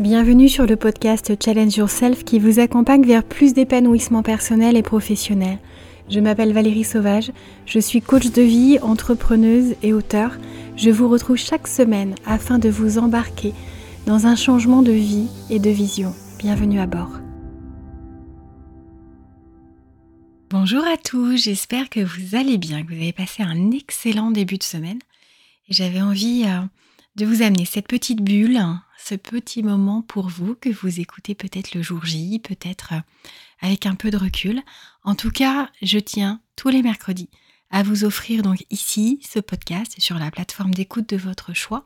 Bienvenue sur le podcast Challenge Yourself qui vous accompagne vers plus d'épanouissement personnel et professionnel. Je m'appelle Valérie Sauvage, je suis coach de vie, entrepreneuse et auteur. Je vous retrouve chaque semaine afin de vous embarquer dans un changement de vie et de vision. Bienvenue à bord. Bonjour à tous, j'espère que vous allez bien, que vous avez passé un excellent début de semaine. J'avais envie euh, de vous amener cette petite bulle, ce petit moment pour vous que vous écoutez peut-être le jour J, peut-être euh, avec un peu de recul. En tout cas, je tiens tous les mercredis à vous offrir donc ici ce podcast sur la plateforme d'écoute de votre choix.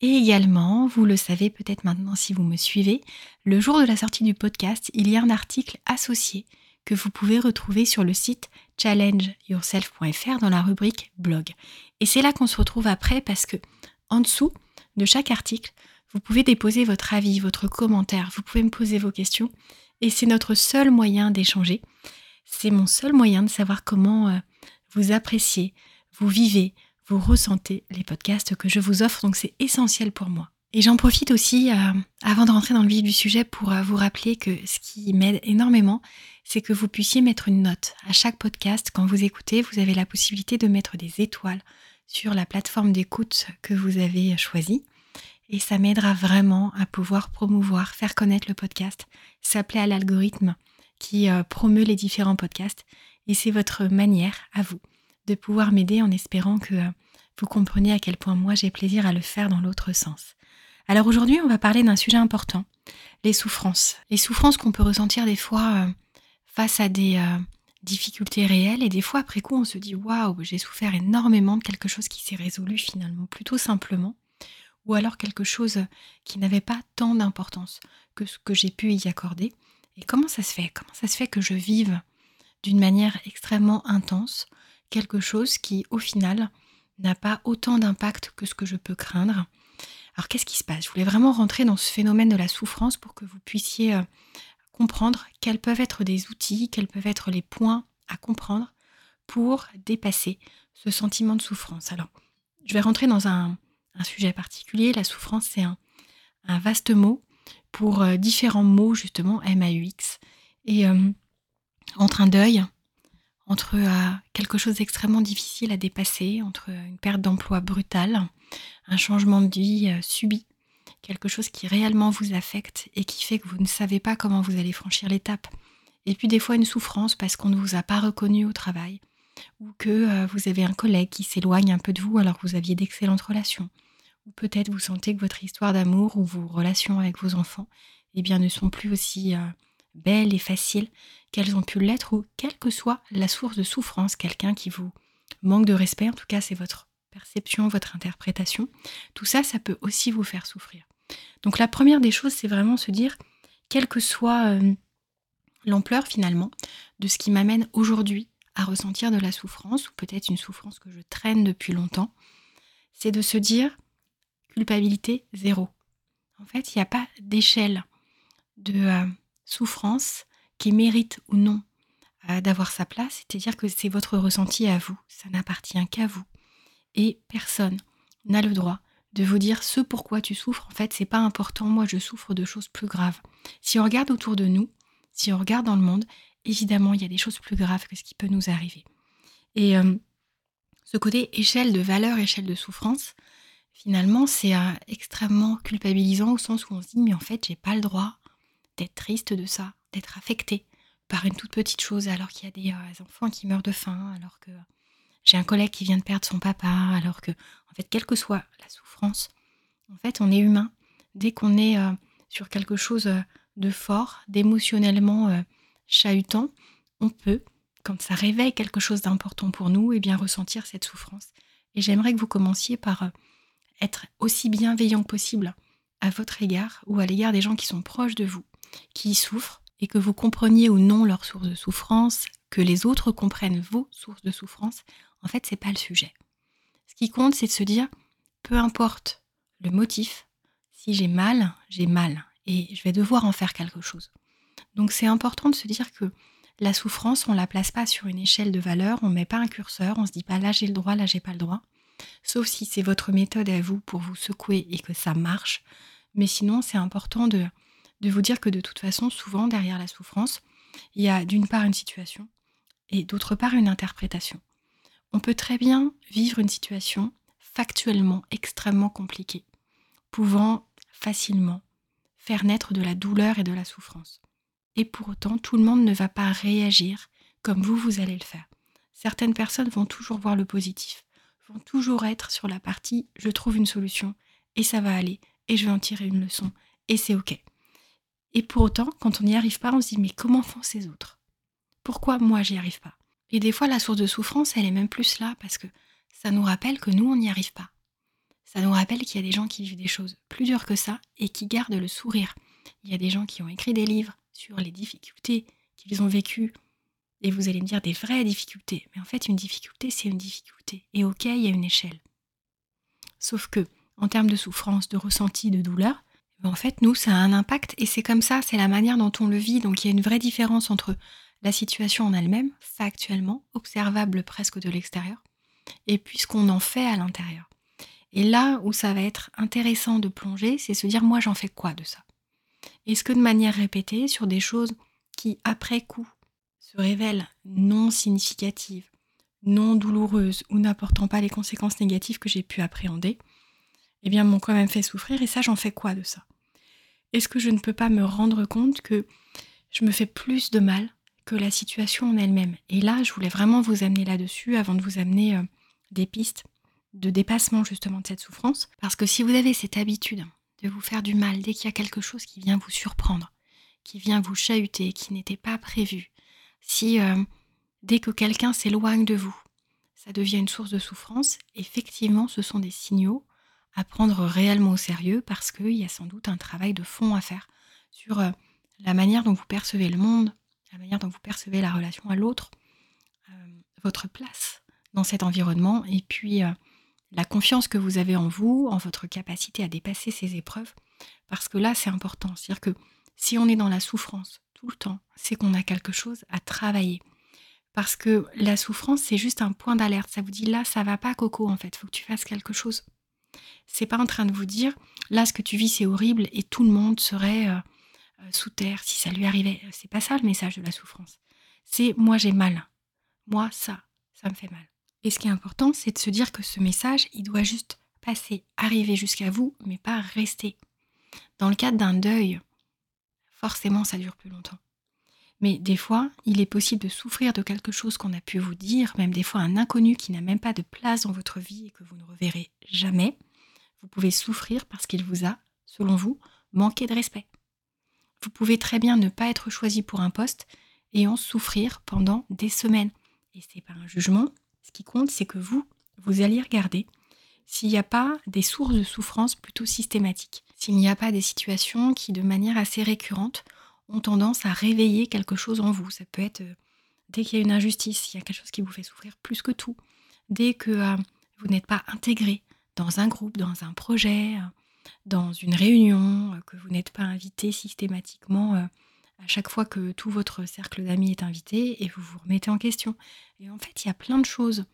Et également, vous le savez peut-être maintenant si vous me suivez, le jour de la sortie du podcast, il y a un article associé que vous pouvez retrouver sur le site challengeyourself.fr dans la rubrique blog. Et c'est là qu'on se retrouve après parce que en dessous de chaque article, vous pouvez déposer votre avis, votre commentaire, vous pouvez me poser vos questions. Et c'est notre seul moyen d'échanger. C'est mon seul moyen de savoir comment euh, vous appréciez, vous vivez, vous ressentez les podcasts que je vous offre. Donc c'est essentiel pour moi. Et j'en profite aussi, euh, avant de rentrer dans le vif du sujet, pour euh, vous rappeler que ce qui m'aide énormément, c'est que vous puissiez mettre une note. À chaque podcast, quand vous écoutez, vous avez la possibilité de mettre des étoiles sur la plateforme d'écoute que vous avez choisie et ça m'aidera vraiment à pouvoir promouvoir, faire connaître le podcast, s'appeler à l'algorithme qui euh, promeut les différents podcasts. Et c'est votre manière à vous de pouvoir m'aider en espérant que euh, vous compreniez à quel point moi j'ai plaisir à le faire dans l'autre sens. Alors aujourd'hui, on va parler d'un sujet important, les souffrances. Les souffrances qu'on peut ressentir des fois euh, face à des difficultés réelles et des fois après coup on se dit waouh, j'ai souffert énormément de quelque chose qui s'est résolu finalement plutôt simplement ou alors quelque chose qui n'avait pas tant d'importance que ce que j'ai pu y accorder. Et comment ça se fait? Comment ça se fait que je vive d'une manière extrêmement intense quelque chose qui, au final, n'a pas autant d'impact que ce que je peux craindre? Alors qu'est-ce qui se passe? Je voulais vraiment rentrer dans ce phénomène de la souffrance pour que vous puissiez euh, comprendre quels peuvent être des outils, quels peuvent être les points à comprendre pour dépasser ce sentiment de souffrance. Alors, je vais rentrer dans un, un sujet particulier. La souffrance, c'est un, vaste mot pour euh, différents mots, justement, M-A-U-X. Et euh, entre un deuil, entre euh, quelque chose d'extrêmement difficile à dépasser, entre une perte d'emploi brutale, un changement de vie subi, quelque chose qui réellement vous affecte et qui fait que vous ne savez pas comment vous allez franchir l'étape. Et puis des fois une souffrance parce qu'on ne vous a pas reconnu au travail, ou que vous avez un collègue qui s'éloigne un peu de vous alors que vous aviez d'excellentes relations, peut-être vous sentez que votre histoire d'amour ou vos relations avec vos enfants eh bien, ne sont plus aussi euh, belles et faciles qu'elles ont pu l'être, ou quelle que soit la source de souffrance, quelqu'un qui vous manque de respect, en tout cas c'est votre perception, votre interprétation, tout ça, ça peut aussi vous faire souffrir. Donc la première des choses, c'est vraiment se dire, quelle que soit euh, l'ampleur finalement de ce qui m'amène aujourd'hui à ressentir de la souffrance, ou peut-être une souffrance que je traîne depuis longtemps, c'est de se dire, culpabilité zéro. En fait, il n'y a pas d'échelle de euh, souffrance qui mérite ou non euh, d'avoir sa place, c'est-à-dire que c'est votre ressenti à vous, ça n'appartient qu'à vous. Et personne n'a le droit de vous dire ce pourquoi tu souffres, en fait, c'est pas important, moi je souffre de choses plus graves. Si on regarde autour de nous, si on regarde dans le monde, évidemment, il y a des choses plus graves que ce qui peut nous arriver. Et euh, ce côté échelle de valeur, échelle de souffrance, finalement, c'est euh, extrêmement culpabilisant au sens où on se dit, mais en fait, j'ai pas le droit d'être triste de ça, d'être affecté par une toute petite chose, alors qu'il y a des euh, enfants qui meurent de faim, alors que j'ai un collègue qui vient de perdre son papa, alors que, en fait, quelle que soit la souffrance, en fait, on est humain. Dès qu'on est euh, sur quelque chose de fort, d'émotionnellement chahutant, on peut, quand ça réveille quelque chose d'important pour nous, et eh bien ressentir cette souffrance. Et j'aimerais que vous commenciez par être aussi bienveillant que possible à votre égard ou à l'égard des gens qui sont proches de vous, qui souffrent, et que vous compreniez ou non leur source de souffrance, que les autres comprennent vos sources de souffrance, en fait, c'est pas le sujet. Ce qui compte, c'est de se dire, peu importe le motif, si j'ai mal, j'ai mal, et je vais devoir en faire quelque chose. Donc c'est important de se dire que la souffrance, on la place pas sur une échelle de valeur, on met pas un curseur, on se dit pas là j'ai le droit, là j'ai pas le droit. Sauf si c'est votre méthode à vous pour vous secouer et que ça marche. Mais sinon, c'est important de, de vous dire que de toute façon, souvent, derrière la souffrance, il y a d'une part une situation et d'autre part une interprétation. On peut très bien vivre une situation factuellement extrêmement compliquée, pouvant facilement faire naître de la douleur et de la souffrance. Et pour autant, tout le monde ne va pas réagir comme vous, vous allez le faire. Certaines personnes vont toujours voir le positif, toujours être sur la partie je trouve une solution et ça va aller et je vais en tirer une leçon et c'est ok. Et pour autant, quand on n'y arrive pas, on se dit mais comment font ces autres? Pourquoi moi j'y arrive pas? Et des fois, la source de souffrance, elle est même plus là parce que ça nous rappelle que nous, on n'y arrive pas. Ça nous rappelle qu'il y a des gens qui vivent des choses plus dures que ça et qui gardent le sourire. Il y a des gens qui ont écrit des livres sur les difficultés qu'ils ont vécues. Et vous allez me dire des vraies difficultés. Mais en fait, une difficulté, c'est une difficulté. Et ok, il y a une échelle. Sauf que, en termes de souffrance, de ressenti, de douleur, en fait, nous, ça a un impact et c'est comme ça, c'est la manière dont on le vit. Donc il y a une vraie différence entre la situation en elle-même, factuellement, observable presque de l'extérieur, et puis ce qu'on en fait à l'intérieur. Et là où ça va être intéressant de plonger, c'est se dire moi j'en fais quoi de ça? Est-ce que de manière répétée, sur des choses qui après coup se révèlent non significatives, non douloureuses ou n'apportant pas les conséquences négatives que j'ai pu appréhender, eh bien m'ont quand même fait souffrir. Et ça j'en fais quoi de ça? Est-ce que je ne peux pas me rendre compte que je me fais plus de mal que la situation en elle-même? Et là, je voulais vraiment vous amener là-dessus avant de vous amener euh, des pistes de dépassement justement de cette souffrance. Parce que si vous avez cette habitude de vous faire du mal dès qu'il y a quelque chose qui vient vous surprendre, qui vient vous chahuter, qui n'était pas prévu, si euh, dès que quelqu'un s'éloigne de vous, ça devient une source de souffrance, effectivement, ce sont des signaux à prendre réellement au sérieux parce qu'il y a sans doute un travail de fond à faire sur euh, la manière dont vous percevez le monde, la manière dont vous percevez la relation à l'autre, euh, votre place dans cet environnement et puis la confiance que vous avez en vous, en votre capacité à dépasser ces épreuves. Parce que là, c'est important. C'est-à-dire que si on est dans la souffrance tout le temps, c'est qu'on a quelque chose à travailler. Parce que la souffrance, c'est juste un point d'alerte. Ça vous dit là, ça va pas, Coco, en fait. Faut que tu fasses quelque chose c'est pas en train de vous dire là ce que tu vis c'est horrible et tout le monde serait euh, euh, sous terre si ça lui arrivait. C'est pas ça le message de la souffrance. C'est moi j'ai mal. Moi ça, ça me fait mal. Et ce qui est important, c'est de se dire que ce message, il doit juste passer, arriver jusqu'à vous, mais pas rester. Dans le cadre d'un deuil, forcément ça dure plus longtemps. Mais des fois, il est possible de souffrir de quelque chose qu'on a pu vous dire, même des fois un inconnu qui n'a même pas de place dans votre vie et que vous ne reverrez jamais. Vous pouvez souffrir parce qu'il vous a, selon vous, manqué de respect. Vous pouvez très bien ne pas être choisi pour un poste et en souffrir pendant des semaines. Et ce n'est pas un jugement. Ce qui compte, c'est que vous, vous allez regarder s'il n'y a pas des sources de souffrance plutôt systématiques, s'il n'y a pas des situations qui, de manière assez récurrente, ont tendance à réveiller quelque chose en vous. Ça peut être euh, dès qu'il y a une injustice, il y a quelque chose qui vous fait souffrir plus que tout. Dès que euh, vous n'êtes pas intégré dans un groupe, dans un projet, euh, dans une réunion, que vous n'êtes pas invité systématiquement à chaque fois que tout votre cercle d'amis est invité et vous vous remettez en question. Et en fait, il y a plein de choses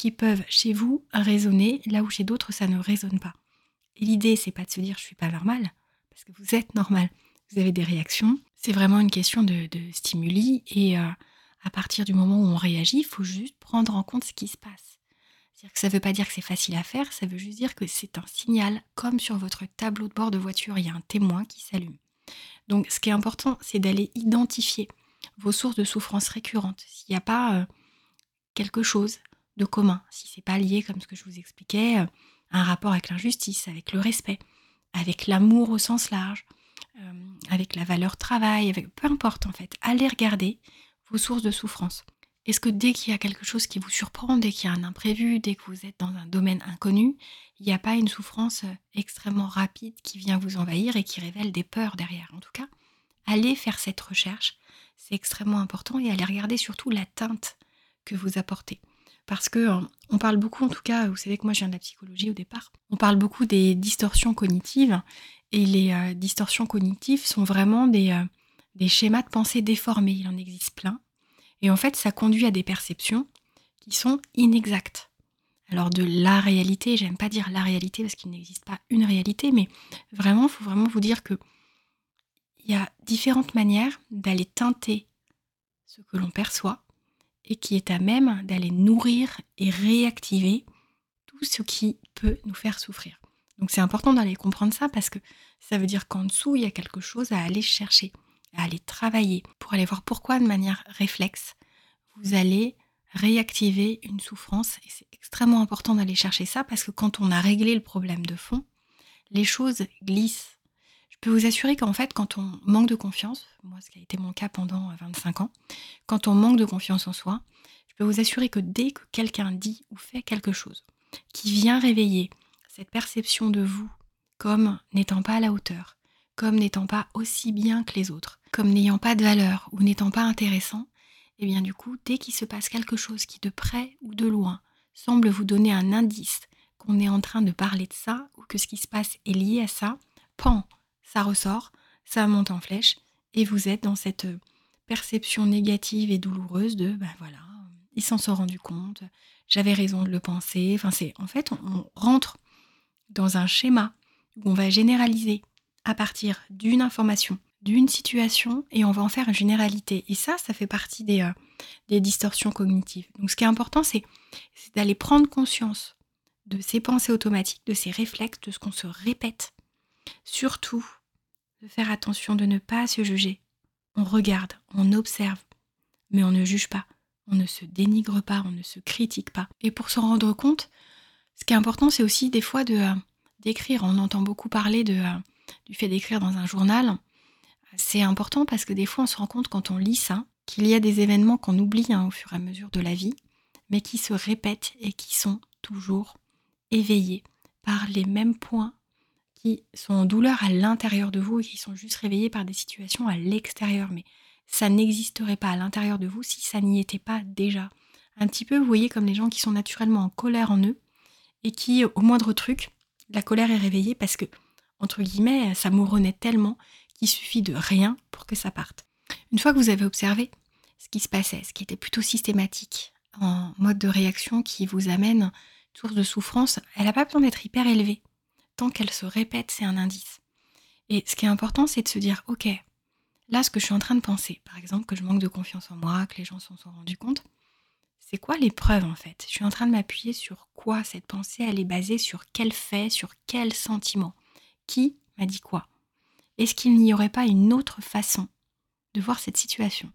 qui peuvent chez vous résonner là où chez d'autres ça ne résonne pas. L'idée, c'est pas de se dire je suis pas normal, parce que vous êtes normal vous avez des réactions. C'est vraiment une question de, stimuli et euh, à partir du moment où on réagit, il faut juste prendre en compte ce qui se passe. C'est-à-dire que ça ne veut pas dire que c'est facile à faire, ça veut juste dire que c'est un signal, comme sur votre tableau de bord de voiture, il y a un témoin qui s'allume. Donc ce qui est important, c'est d'aller identifier vos sources de souffrance récurrentes. S'il n'y a pas euh, quelque chose commun, si c'est pas lié, comme ce que je vous expliquais, euh, un rapport avec l'injustice, avec le respect, avec l'amour au sens large, euh, avec la valeur travail, avec peu importe en fait, allez regarder vos sources de souffrance. Est-ce que dès qu'il y a quelque chose qui vous surprend, dès qu'il y a un imprévu, dès que vous êtes dans un domaine inconnu, il n'y a pas une souffrance euh, extrêmement rapide qui vient vous envahir et qui révèle des peurs derrière En tout cas, allez faire cette recherche, c'est extrêmement important et allez regarder surtout la teinte que vous apportez. Parce que euh, on parle beaucoup, en tout cas, vous savez que moi je viens de la psychologie au départ, on parle beaucoup des distorsions cognitives et les euh, distorsions cognitives sont vraiment des, euh, des schémas de pensée déformés. Il en existe plein. Et en fait, ça conduit à des perceptions qui sont inexactes. alors de la réalité, j'aime pas dire la réalité parce qu'il n'existe pas une réalité, mais vraiment, il faut vraiment vous dire que il y a différentes manières d'aller teinter ce que l'on perçoit et qui est à même d'aller nourrir et réactiver tout ce qui peut nous faire souffrir. Donc c'est important d'aller comprendre ça parce que ça veut dire qu'en dessous, il y a quelque chose à aller chercher, à aller travailler pour aller voir pourquoi de manière réflexe, vous allez réactiver une souffrance. Et c'est extrêmement important d'aller chercher ça parce que quand on a réglé le problème de fond, les choses glissent. Je peux vous assurer qu'en fait, quand on manque de confiance, moi ce qui a été mon cas pendant 25 ans, quand on manque de confiance en soi, je peux vous assurer que dès que quelqu'un dit ou fait quelque chose qui vient réveiller cette perception de vous comme n'étant pas à la hauteur, comme n'étant pas aussi bien que les autres, comme n'ayant pas de valeur ou n'étant pas intéressant, et eh bien du coup, dès qu'il se passe quelque chose qui de près ou de loin semble vous donner un indice qu'on est en train de parler de ça ou que ce qui se passe est lié à ça, pan, ça ressort, ça monte en flèche et vous êtes dans cette perception négative et douloureuse de ben voilà, il s'en sont rendu compte, j'avais raison de le penser. Enfin, c'est en fait, on rentre dans un schéma où on va généraliser à partir d'une information d'une situation et on va en faire une généralité. Et ça, ça fait partie des, euh, des distorsions cognitives. Donc ce qui est important, c'est d'aller prendre conscience de ces pensées automatiques, de ces réflexes, de ce qu'on se répète. Surtout, de faire attention de ne pas se juger. On regarde, on observe, mais on ne juge pas, on ne se dénigre pas, on ne se critique pas. Et pour se rendre compte, ce qui est important, c'est aussi des fois de euh, d'écrire. On entend beaucoup parler euh, du fait d'écrire dans un journal. C'est important parce que des fois, on se rend compte quand on lit ça qu'il y a des événements qu'on oublie hein, au fur et à mesure de la vie, mais qui se répètent et qui sont toujours éveillés par les mêmes points qui sont en douleur à l'intérieur de vous et qui sont juste réveillés par des situations à l'extérieur. Mais ça n'existerait pas à l'intérieur de vous si ça n'y était pas déjà. Un petit peu, vous voyez, comme les gens qui sont naturellement en colère en eux et qui, au moindre truc, la colère est réveillée parce que, entre guillemets, ça mouronnait tellement il suffit de rien pour que ça parte. Une fois que vous avez observé ce qui se passait, ce qui était plutôt systématique, en mode de réaction qui vous amène source de souffrance, elle n'a pas besoin d'être hyper élevée. Qu'elle se répète, c'est un indice. Et ce qui est important, c'est de se dire, ok, là, ce que je suis en train de penser, par exemple, que je manque de confiance en moi, que les gens s'en sont rendus compte, c'est quoi les preuves en fait? Je suis en train de m'appuyer sur quoi? Cette pensée Elle est basée sur quel fait, sur quel sentiment? Qui m'a dit quoi? Est-ce qu'il n'y aurait pas une autre façon de voir cette situation?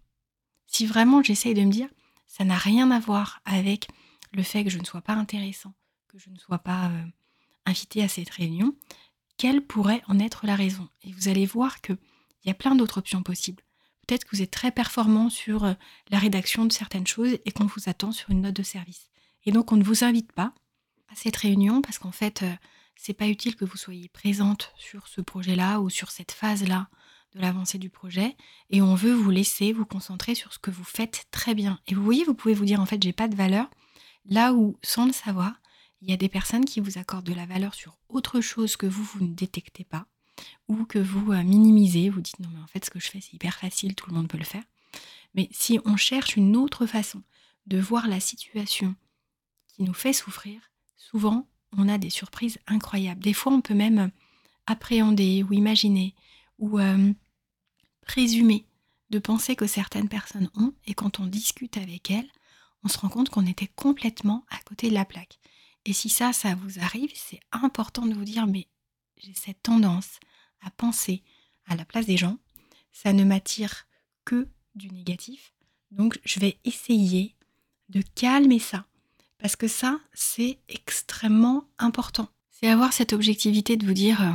Si vraiment j'essaye de me dire, ça n'a rien à voir avec le fait que je ne sois pas intéressant, que je ne sois pas euh, invité à cette réunion, quelle pourrait en être la raison? Et vous allez voir qu'il y a plein d'autres options possibles. Peut-être que vous êtes très performant sur euh, la rédaction de certaines choses et qu'on vous attend sur une note de service. Et donc on ne vous invite pas à cette réunion parce qu'en fait, euh, c'est pas utile que vous soyez présente sur ce projet-là ou sur cette phase-là de l'avancée du projet et on veut vous laisser vous concentrer sur ce que vous faites très bien. Et vous voyez, vous pouvez vous dire en fait, j'ai pas de valeur là où sans le savoir, il y a des personnes qui vous accordent de la valeur sur autre chose que vous vous ne détectez pas ou que vous euh, minimisez, vous dites non mais en fait ce que je fais c'est hyper facile, tout le monde peut le faire. Mais si on cherche une autre façon de voir la situation qui nous fait souffrir, souvent on a des surprises incroyables. Des fois, on peut même appréhender ou imaginer ou euh, présumer de penser que certaines personnes ont, et quand on discute avec elles, on se rend compte qu'on était complètement à côté de la plaque. Et si ça, ça vous arrive, c'est important de vous dire, mais j'ai cette tendance à penser à la place des gens, ça ne m'attire que du négatif, donc je vais essayer de calmer ça. Parce que ça, c'est extrêmement important. C'est avoir cette objectivité de vous dire, euh,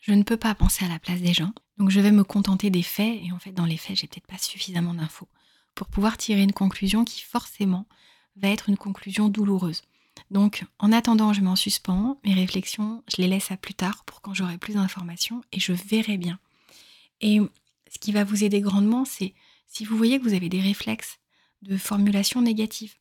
je ne peux pas penser à la place des gens, donc je vais me contenter des faits, et en fait dans les faits, j'ai peut-être pas suffisamment d'infos pour pouvoir tirer une conclusion qui forcément va être une conclusion douloureuse. Donc en attendant, je m'en suspends, mes réflexions, je les laisse à plus tard pour quand j'aurai plus d'informations et je verrai bien. Et ce qui va vous aider grandement, c'est si vous voyez que vous avez des réflexes de formulation négative,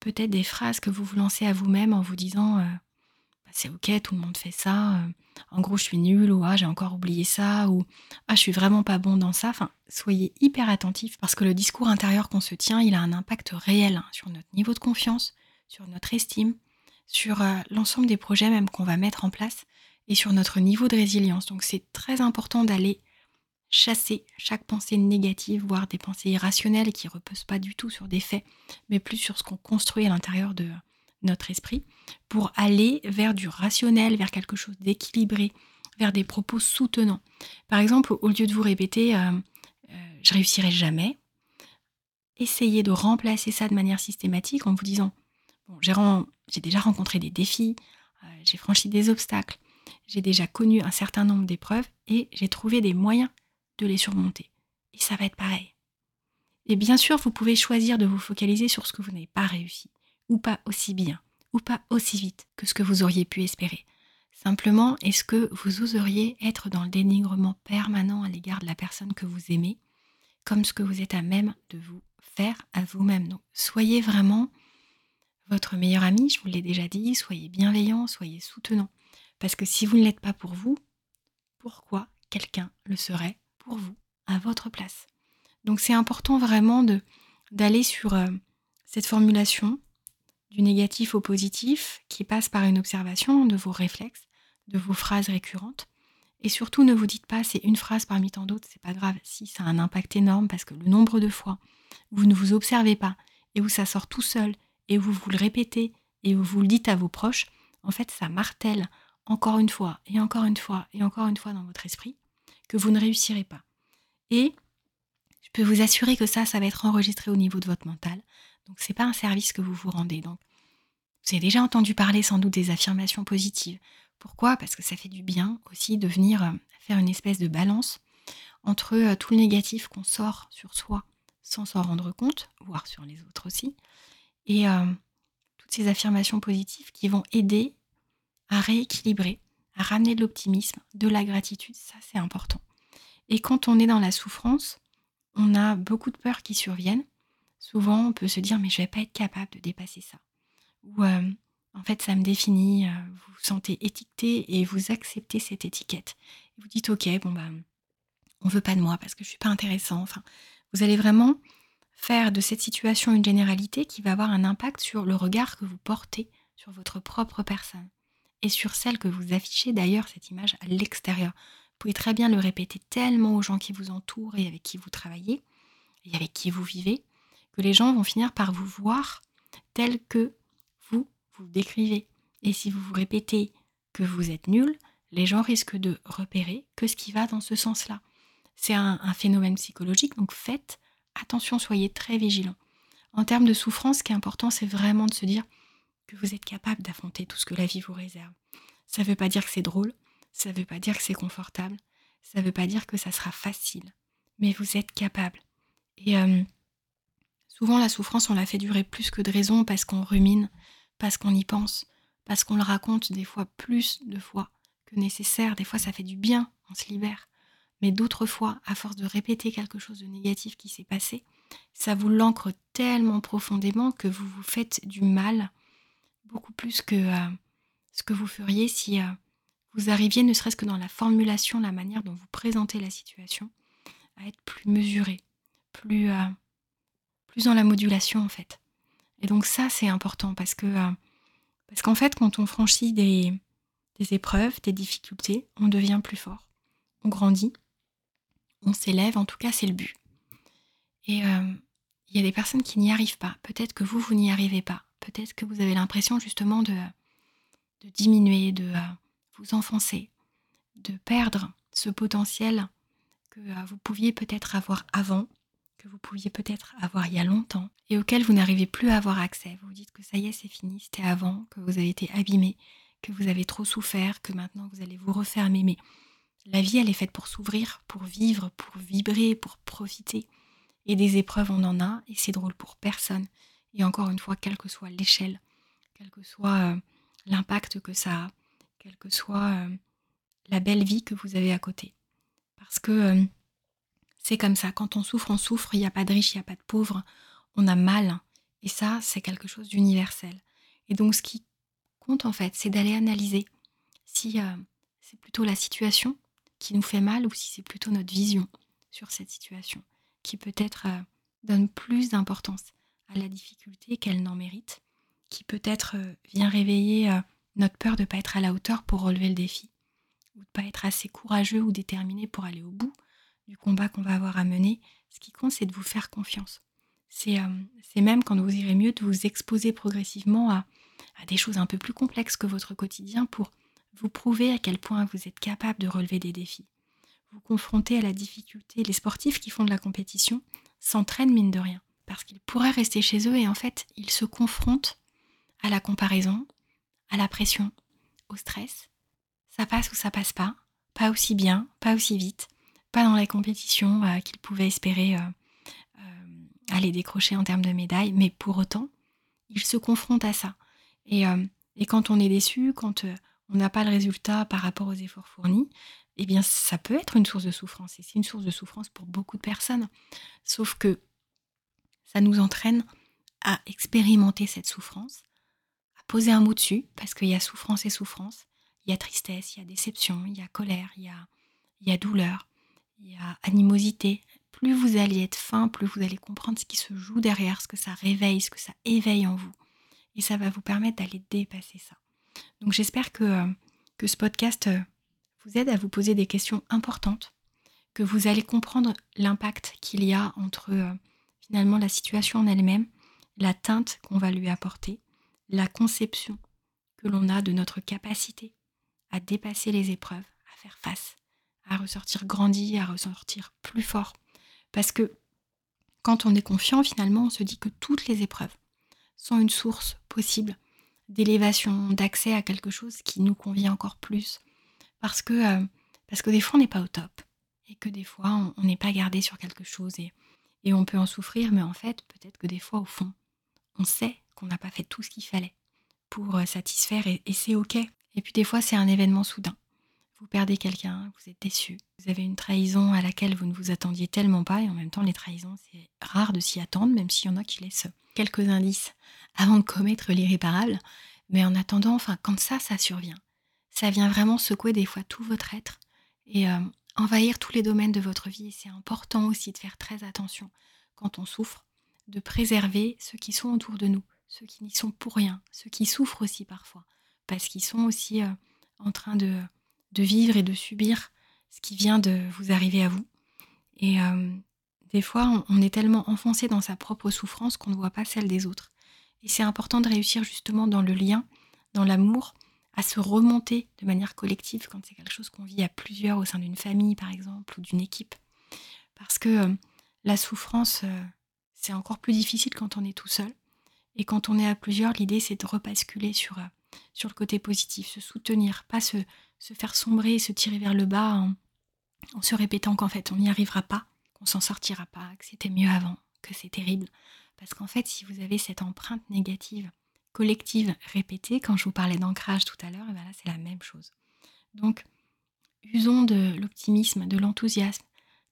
peut-être des phrases que vous vous lancez à vous-même en vous disant euh, bah, c'est ok, tout le monde fait ça, euh, en gros je suis nulle ou ah j'ai encore oublié ça ou ah je suis vraiment pas bon dans ça. Enfin, soyez hyper attentifs parce que le discours intérieur qu'on se tient, il a un impact réel hein, sur notre niveau de confiance, sur notre estime, sur euh, l'ensemble des projets même qu'on va mettre en place et sur notre niveau de résilience. Donc c'est très important d'aller chasser chaque pensée négative, voire des pensées irrationnelles qui ne reposent pas du tout sur des faits, mais plus sur ce qu'on construit à l'intérieur de notre esprit, pour aller vers du rationnel, vers quelque chose d'équilibré, vers des propos soutenants. Par exemple, au lieu de vous répéter euh, euh, je réussirai jamais, essayez de remplacer ça de manière systématique en vous disant j'ai déjà rencontré des défis, euh, j'ai franchi des obstacles, j'ai déjà connu un certain nombre d'épreuves et j'ai trouvé des moyens de les surmonter. Et ça va être pareil. Et bien sûr, vous pouvez choisir de vous focaliser sur ce que vous n'avez pas réussi, ou pas aussi bien, ou pas aussi vite que ce que vous auriez pu espérer. Simplement, est-ce que vous oseriez être dans le dénigrement permanent à l'égard de la personne que vous aimez, comme ce que vous êtes à même de vous faire à vous-même? Donc, soyez vraiment votre meilleur ami, je vous l'ai déjà dit, soyez bienveillant, soyez soutenant. Parce que si vous ne l'êtes pas pour vous, pourquoi quelqu'un le serait pour vous, à votre place? Donc c'est important vraiment d'aller sur euh, cette formulation du négatif au positif qui passe par une observation de vos réflexes, de vos phrases récurrentes. Et surtout, ne vous dites pas c'est une phrase parmi tant d'autres, c'est pas grave. Si ça a un impact énorme parce que le nombre de fois où vous ne vous observez pas et où ça sort tout seul et vous vous le répétez et où vous le dites à vos proches, en fait, ça martèle encore une fois et encore une fois et encore une fois dans votre esprit que vous ne réussirez pas. Et je peux vous assurer que ça, ça va être enregistré au niveau de votre mental. Donc c'est pas un service que vous vous rendez. Donc vous avez déjà entendu parler sans doute des affirmations positives. Pourquoi? Parce que ça fait du bien aussi de venir euh, faire une espèce de balance entre euh, tout le négatif qu'on sort sur soi sans s'en rendre compte, voire sur les autres aussi, et euh, toutes ces affirmations positives qui vont aider à rééquilibrer, à ramener de l'optimisme, de la gratitude, ça c'est important. Et quand on est dans la souffrance, on a beaucoup de peurs qui surviennent. Souvent, on peut se dire mais je vais pas être capable de dépasser ça. Ou en fait, ça me définit, euh, vous vous sentez étiqueté et vous acceptez cette étiquette. Vous dites, ok, bon, bah, on veut pas de moi parce que je suis pas intéressant. Enfin, vous allez vraiment faire de cette situation une généralité qui va avoir un impact sur le regard que vous portez sur votre propre personne et sur celle que vous affichez d'ailleurs, cette image à l'extérieur. Vous pouvez très bien le répéter tellement aux gens qui vous entourent et avec qui vous travaillez et avec qui vous vivez que les gens vont finir par vous voir tel que vous décrivez. Et si vous vous répétez que vous êtes nul, les gens risquent de repérer que ce qui va dans ce sens-là. C'est un, phénomène psychologique, donc faites attention, soyez très vigilants. En termes de souffrance, ce qui est important, c'est vraiment de se dire que vous êtes capable d'affronter tout ce que la vie vous réserve. Ça ne veut pas dire que c'est drôle, ça ne veut pas dire que c'est confortable, ça ne veut pas dire que ça sera facile, mais vous êtes capable. Et euh, souvent, la souffrance, on la fait durer plus que de raison parce qu'on rumine, parce qu'on y pense, parce qu'on le raconte des fois plus de fois que nécessaire. Des fois, ça fait du bien, on se libère. Mais d'autres fois, à force de répéter quelque chose de négatif qui s'est passé, ça vous l'ancre tellement profondément que vous vous faites du mal, beaucoup plus que euh, ce que vous feriez si euh, vous arriviez, ne serait-ce que dans la formulation, la manière dont vous présentez la situation, à être plus mesuré, plus, euh, plus dans la modulation en fait. Et donc ça, c'est important parce que parce qu'en fait, quand on franchit des, épreuves, des difficultés, on devient plus fort, on grandit, on s'élève. En tout cas, c'est le but. Et euh, il y a des personnes qui n'y arrivent pas. Peut-être que vous, vous n'y arrivez pas. Peut-être que vous avez l'impression justement de, diminuer, de euh, vous enfoncer, de perdre ce potentiel que vous pouviez peut-être avoir avant que vous pouviez peut-être avoir il y a longtemps et auquel vous n'arrivez plus à avoir accès. Vous vous dites que ça y est, c'est fini, c'était avant, que vous avez été abîmé, que vous avez trop souffert, que maintenant vous allez vous refermer. Mais la vie, elle est faite pour s'ouvrir, pour vivre, pour vibrer, pour profiter. Et des épreuves, on en a, et c'est drôle pour personne. Et encore une fois, quelle que soit l'échelle, quel que soit euh, l'impact que ça a, quelle que soit euh, la belle vie que vous avez à côté. Parce que euh, c'est comme ça, quand on souffre, on souffre, il n'y a pas de riche, il n'y a pas de pauvre, on a mal. Et ça, c'est quelque chose d'universel. Et donc ce qui compte en fait, c'est d'aller analyser si c'est plutôt la situation qui nous fait mal ou si c'est plutôt notre vision sur cette situation qui peut-être euh, donne plus d'importance à la difficulté qu'elle n'en mérite, qui peut-être euh, vient réveiller euh, notre peur de ne pas être à la hauteur pour relever le défi, ou de ne pas être assez courageux ou déterminé pour aller au bout du combat qu'on va avoir à mener. Ce qui compte, c'est de vous faire confiance. C'est même quand vous irez mieux de vous exposer progressivement à, à des choses un peu plus complexes que votre quotidien pour vous prouver à quel point vous êtes capable de relever des défis. Vous confronter à la difficulté. Les sportifs qui font de la compétition s'entraînent mine de rien, parce qu'ils pourraient rester chez eux et en fait, ils se confrontent à la comparaison, à la pression, au stress. Ça passe ou ça passe pas, pas aussi bien, pas aussi vite, pas dans la compétition euh, qu'ils pouvaient espérer euh, euh, aller décrocher en termes de médailles, mais pour autant, ils se confrontent à ça. Et quand on est déçu, quand on n'a pas le résultat par rapport aux efforts fournis, eh bien, ça peut être une source de souffrance. Et c'est une source de souffrance pour beaucoup de personnes. Sauf que ça nous entraîne à expérimenter cette souffrance, à poser un mot dessus, parce qu'il y a souffrance et souffrance. Il y a tristesse, il y a déception, il y a colère, il y a, douleur, il y a animosité. Plus vous allez être fin, plus vous allez comprendre ce qui se joue derrière, ce que ça réveille, ce que ça éveille en vous. Et ça va vous permettre d'aller dépasser ça. Donc j'espère que, euh, ce podcast euh, vous aide à vous poser des questions importantes, que vous allez comprendre l'impact qu'il y a entre euh, finalement la situation en elle-même, la teinte qu'on va lui apporter, la conception que l'on a de notre capacité à dépasser les épreuves, à faire face, à ressortir grandi, à ressortir plus fort. Parce que quand on est confiant, finalement, on se dit que toutes les épreuves sont une source possible d'élévation, d'accès à quelque chose qui nous convient encore plus. Parce que, euh, parce que des fois, on n'est pas au top. Et que des fois, on n'est pas gardé sur quelque chose. Et, et on peut en souffrir, mais en fait, peut-être que des fois, au fond, on sait qu'on n'a pas fait tout ce qu'il fallait pour euh, satisfaire. Et, et c'est OK. Et puis des fois, c'est un événement soudain. Vous perdez quelqu'un, vous êtes déçu. Vous avez une trahison à laquelle vous ne vous attendiez tellement pas. Et en même temps, les trahisons, c'est rare de s'y attendre, même s'il y en a qui laissent quelques indices avant de commettre l'irréparable. Mais en attendant, enfin, quand ça, ça survient, ça vient vraiment secouer des fois tout votre être et euh, envahir tous les domaines de votre vie. C'est important aussi de faire très attention quand on souffre, de préserver ceux qui sont autour de nous, ceux qui n'y sont pour rien, ceux qui souffrent aussi parfois, parce qu'ils sont aussi euh, en train de, de vivre et de subir ce qui vient de vous arriver à vous. Et euh, des fois, on est tellement enfoncé dans sa propre souffrance qu'on ne voit pas celle des autres. Et c'est important de réussir justement dans le lien, dans l'amour, à se remonter de manière collective quand c'est quelque chose qu'on vit à plusieurs au sein d'une famille par exemple ou d'une équipe. Parce que euh, la souffrance, euh, c'est encore plus difficile quand on est tout seul. Et quand on est à plusieurs, l'idée c'est de repasculer sur, euh, sur le côté positif, se soutenir, pas se, faire sombrer, se tirer vers le bas en se répétant qu'en fait on n'y arrivera pas, qu'on s'en sortira pas, que c'était mieux avant, que c'est terrible. Parce qu'en fait, si vous avez cette empreinte négative collective répétée, quand je vous parlais d'ancrage tout à l'heure, ben là c'est la même chose. Donc, usons de l'optimisme, de l'enthousiasme,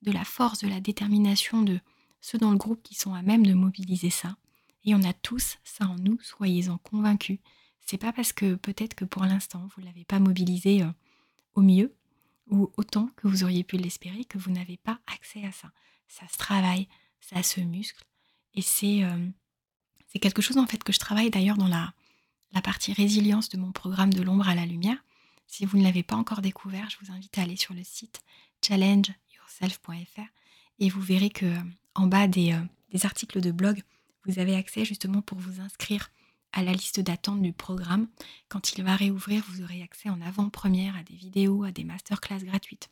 de la force, de la détermination de ceux dans le groupe qui sont à même de mobiliser ça. Et on a tous ça en nous, soyez-en convaincus. C'est pas parce que peut-être que pour l'instant vous ne l'avez pas mobilisé euh, au mieux ou autant que vous auriez pu l'espérer que vous n'avez pas accès à ça. Ça se travaille, ça se muscle et euh, c'est quelque chose en fait que je travaille d'ailleurs dans la, la partie résilience de mon programme de l'ombre à la lumière. Si vous ne l'avez pas encore découvert, je vous invite à aller sur le site challengeyourself.fr et vous verrez que euh, en bas des, euh, des, articles de blog, vous avez accès justement pour vous inscrire à la liste d'attente du programme. Quand il va réouvrir, vous aurez accès en avant-première à des vidéos, à des masterclass gratuites.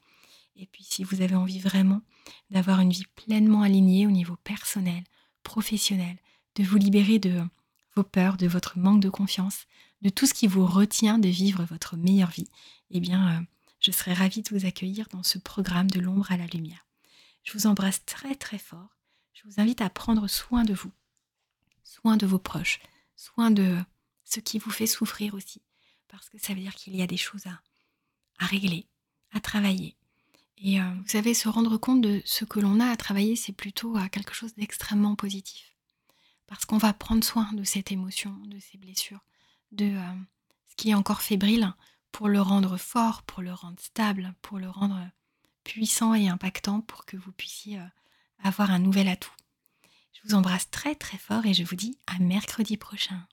Et puis si vous avez envie vraiment d'avoir une vie pleinement alignée au niveau personnel, professionnel, de vous libérer de vos peurs, de votre manque de confiance, de tout ce qui vous retient de vivre votre meilleure vie, eh bien, euh, je serais ravie de vous accueillir dans ce programme de l'ombre à la lumière. Je vous embrasse très très fort. Je vous invite à prendre soin de vous, soin de vos proches, soin de ce qui vous fait souffrir aussi, parce que ça veut dire qu'il y a des choses à, régler, à travailler, et euh, vous savez, se rendre compte de ce que l'on a à travailler, c'est plutôt à quelque chose d'extrêmement positif. Parce qu'on va prendre soin de cette émotion, de ces blessures, de euh, ce qui est encore fébrile, pour le rendre fort, pour le rendre stable, pour le rendre puissant et impactant, pour que vous puissiez euh, avoir un nouvel atout. Je vous embrasse très très fort et je vous dis à mercredi prochain.